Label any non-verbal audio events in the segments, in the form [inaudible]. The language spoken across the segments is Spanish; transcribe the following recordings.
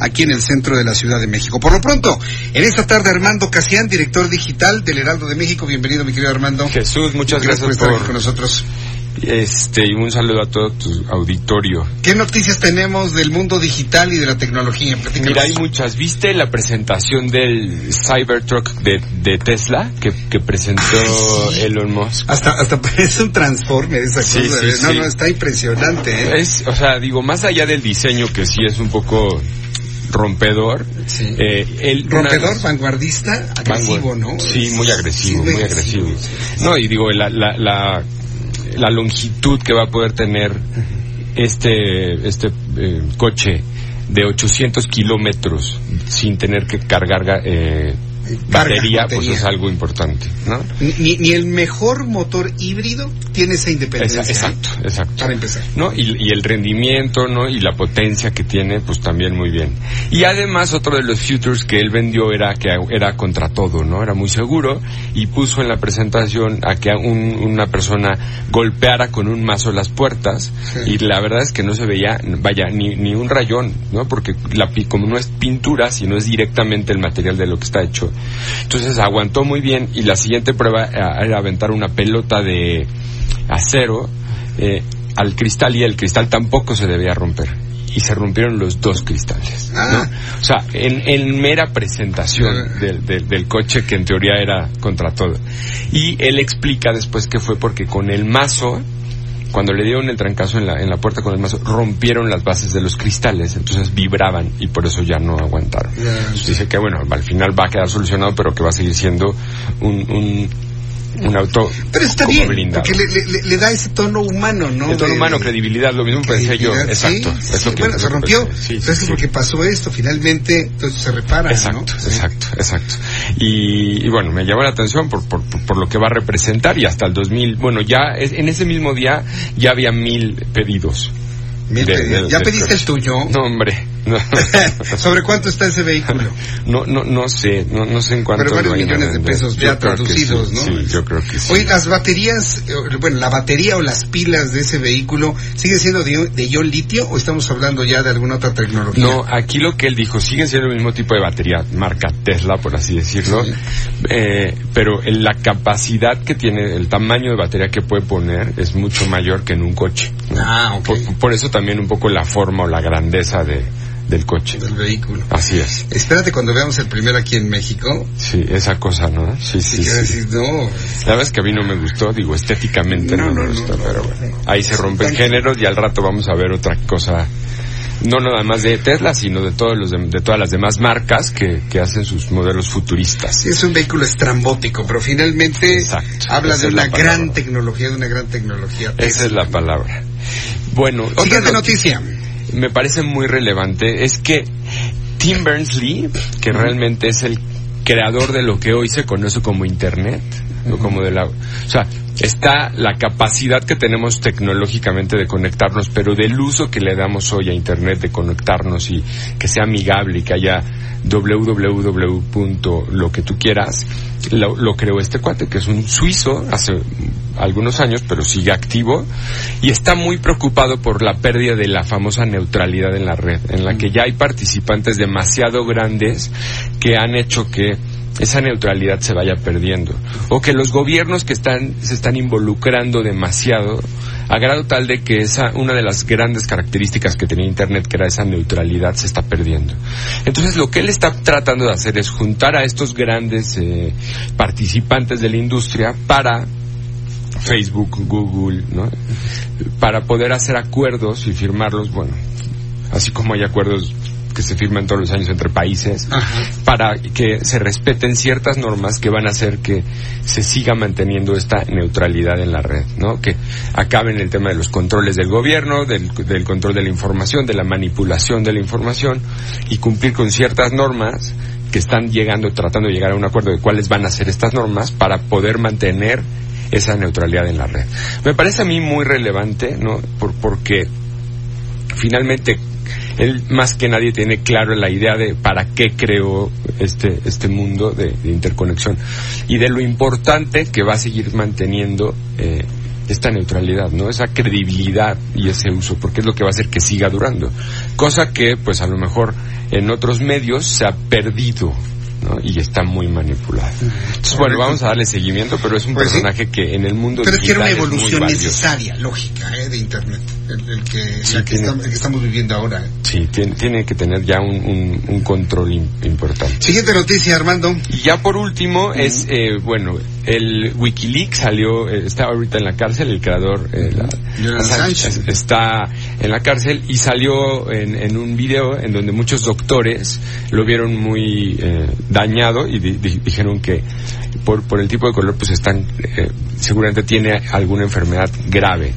Aquí en el centro de la Ciudad de México. Por lo pronto, en esta tarde Armando Casián, director digital del Heraldo de México. Bienvenido, mi querido Armando. Jesús, muchas gracias, por estar por, con nosotros. Este, y un saludo a todo tu auditorio. ¿Qué noticias tenemos del mundo digital y de la tecnología? Platícanos. Mira, hay muchas. ¿Viste la presentación del Cybertruck de, de Tesla que, que presentó sí. Elon Musk? Hasta, hasta [laughs] parece un transformer esa Sí, cosa. sí, ¿eh? no, sí. no, está impresionante. ¿eh? Es, o sea, digo, más allá del diseño que sí es un poco rompedor, Sí. eh, el- Rompedor, una- vanguardista, agresivo, Vanguard- ¿no? Sí, muy agresivo, Sí, muy agresivo. sí. No, y digo, la, la, la, la longitud que va a poder tener este, este eh, coche de 800 kilómetros sin tener que cargar ga- eh, batería, batería. pues es algo importante, ¿no? Ni, ni el mejor motor híbrido tiene esa independencia. Exacto, ¿eh? exacto. Para empezar. ¿no? Y, y el rendimiento, ¿no? Y la potencia que tiene, pues también muy bien. Y además otro de los futures que él vendió era que era contra todo, ¿no? Era muy seguro y puso en la presentación a que un- una persona golpeara con un mazo las puertas Sí. y la verdad es que no se veía, vaya, ni, ni un rayón, ¿no? Porque la, como no es pintura, sino es directamente el material de lo que está hecho. Entonces aguantó muy bien y la siguiente prueba eh, era aventar una pelota de acero eh, al cristal y el cristal tampoco se debía romper. Y se rompieron los dos cristales. ¿no? Ah. O sea, en, en mera presentación del, del- del coche que en teoría era contra todo. Y él explica después que fue porque con el mazo, cuando le dieron el trancazo en la, en la puerta con el mazo, rompieron las bases de los cristales, entonces vibraban y por eso ya no aguantaron. Entonces dice que bueno, al final va a quedar solucionado, pero que va a seguir siendo un, un, un auto Pero está como bien, blindado. porque le, le- le da ese tono humano, ¿no? El tono De- humano, credibilidad, lo mismo pensé yo, exacto. sí, es lo sí. que- bueno, se rompió, sí, pero es que sí. porque pasó esto, finalmente, entonces se repara, Exacto, ¿no? Exacto, exacto. Y, y bueno, me llamó la atención por, por, por- por lo que va a representar y hasta el 2000, bueno, ya es- en ese mismo día ya había mil pedidos. Mil de- pedidos. de- ¿Ya pediste el tuyo? No, hombre. No, [laughs] ¿Sobre cuánto está ese vehículo? no, no, no sé, no, no sé en cuánto Pero varios millones de pesos ya traducidos, sí, ¿no? Sí, yo creo que sí. Oye, las baterías, eh, bueno, la batería o las pilas de ese vehículo, ¿sigue siendo de, de ion litio o estamos hablando ya de alguna otra tecnología? No, aquí lo que él dijo, siguen siendo el mismo tipo de batería, marca Tesla, por así decirlo, Sí. eh, pero la capacidad que tiene, el tamaño de batería que puede poner es mucho mayor que en un coche. ¿no? Ah, ok. por, por eso también un poco la forma o la grandeza de, del coche. Del vehículo. Así es. Espérate cuando veamos el primero aquí en México. Sí, esa cosa, ¿no? Sí, Sí, sí, decir, no. La verdad es que a mí no me gustó, digo, estéticamente no, No, me gustó, no, pero no. bueno. Ahí se rompen géneros y al rato vamos a ver otra cosa. No nada más de Tesla, sino de todos los de, de todas las demás marcas que, que hacen sus modelos futuristas. Sí, es un vehículo estrambótico, pero finalmente Exacto, habla de una gran tecnología, de una gran tecnología. Esa es la palabra. Bueno, otra noticia. Me parece muy relevante es que Tim Berners-Lee, que realmente es el creador de lo que hoy se conoce como Internet, o como de la, o sea, está la capacidad que tenemos tecnológicamente de conectarnos, pero del uso que le damos hoy a Internet de conectarnos y que sea amigable y que haya www. lo que tú quieras, lo, lo creó este cuate, que es un suizo hace algunos años, pero sigue activo y está muy preocupado por la pérdida de la famosa neutralidad en la red, en la que ya hay participantes demasiado grandes que han hecho que esa neutralidad se vaya perdiendo o que los gobiernos que están se están involucrando demasiado a grado tal de que esa una de las grandes características que tenía internet que era esa neutralidad se está perdiendo entonces lo que él está tratando de hacer es juntar a estos grandes eh, participantes de la industria para Facebook, Google, ¿no? Para poder hacer acuerdos y firmarlos, bueno, así como hay acuerdos que se firman todos los años entre países para que se respeten ciertas normas que van a hacer que se siga manteniendo esta neutralidad en la red, ¿no? Que acaben el tema de los controles del gobierno, del, del control de la información, de la manipulación de la información y cumplir con ciertas normas que están llegando, tratando de llegar a un acuerdo de cuáles van a ser estas normas para poder mantener esa neutralidad en la red. Me parece a mí muy relevante, ¿no? Por, porque finalmente él más que nadie tiene claro la idea de para qué creó este, este mundo de, interconexión y de lo importante que va a seguir manteniendo eh, esta neutralidad, ¿no? Esa credibilidad y ese uso, porque es lo que va a hacer que siga durando. Cosa que, pues a lo mejor en otros medios se ha perdido, y está muy manipulado. Entonces, bueno, vamos a darle seguimiento, pero es un pues personaje que en el mundo Pero es una evolución necesaria, lógica, ¿eh? de Internet, el, que, estamos viviendo ahora. ¿eh? Sí, tiene, que tener ya un, un, control importante. Siguiente noticia, Armando. Y ya por último es, eh, bueno, el Wikileaks salió, eh, está ahorita en la cárcel, el creador eh, está en la cárcel y salió en, en, un video en donde muchos doctores lo vieron muy eh, dañado y dijeron que por, por el tipo de color pues están, eh, seguramente tiene alguna enfermedad grave.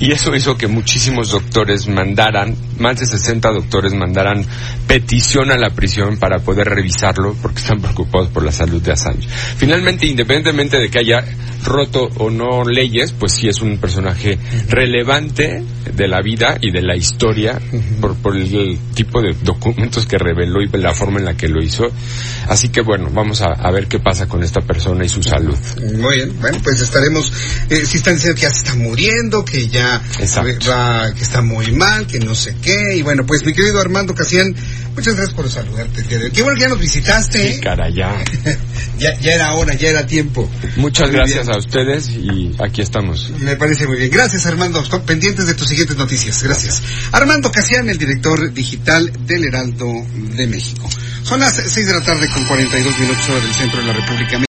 Y eso hizo que muchísimos doctores mandaran, más de 60 doctores mandaran petición a la prisión para poder revisarlo porque están preocupados por la salud de Assange. Finalmente, independientemente de que haya roto o no leyes, pues sí es un personaje relevante de la vida y de la historia por, por el, tipo de documentos que reveló y la forma en la que lo hizo. Así que bueno, vamos a, a ver qué pasa con esta persona y su salud. Muy bien, bueno, pues estaremos, eh, si están diciendo que ya se está muriendo, que ya va, que está muy mal, que no sé qué, y bueno, pues mi querido Armando Casian, muchas gracias por saludarte. Qué bueno que ya nos visitaste. Sí, cara, ya. [laughs] ya. era hora, ya era tiempo. Muchas gracias a ustedes y aquí estamos. Me parece muy bien. Gracias Armando, pendientes de tus siguientes noticias. Gracias. Armando Casian, el director digital del Heraldo de México. Son las 6 de la tarde con 42 minutos hora del centro de la República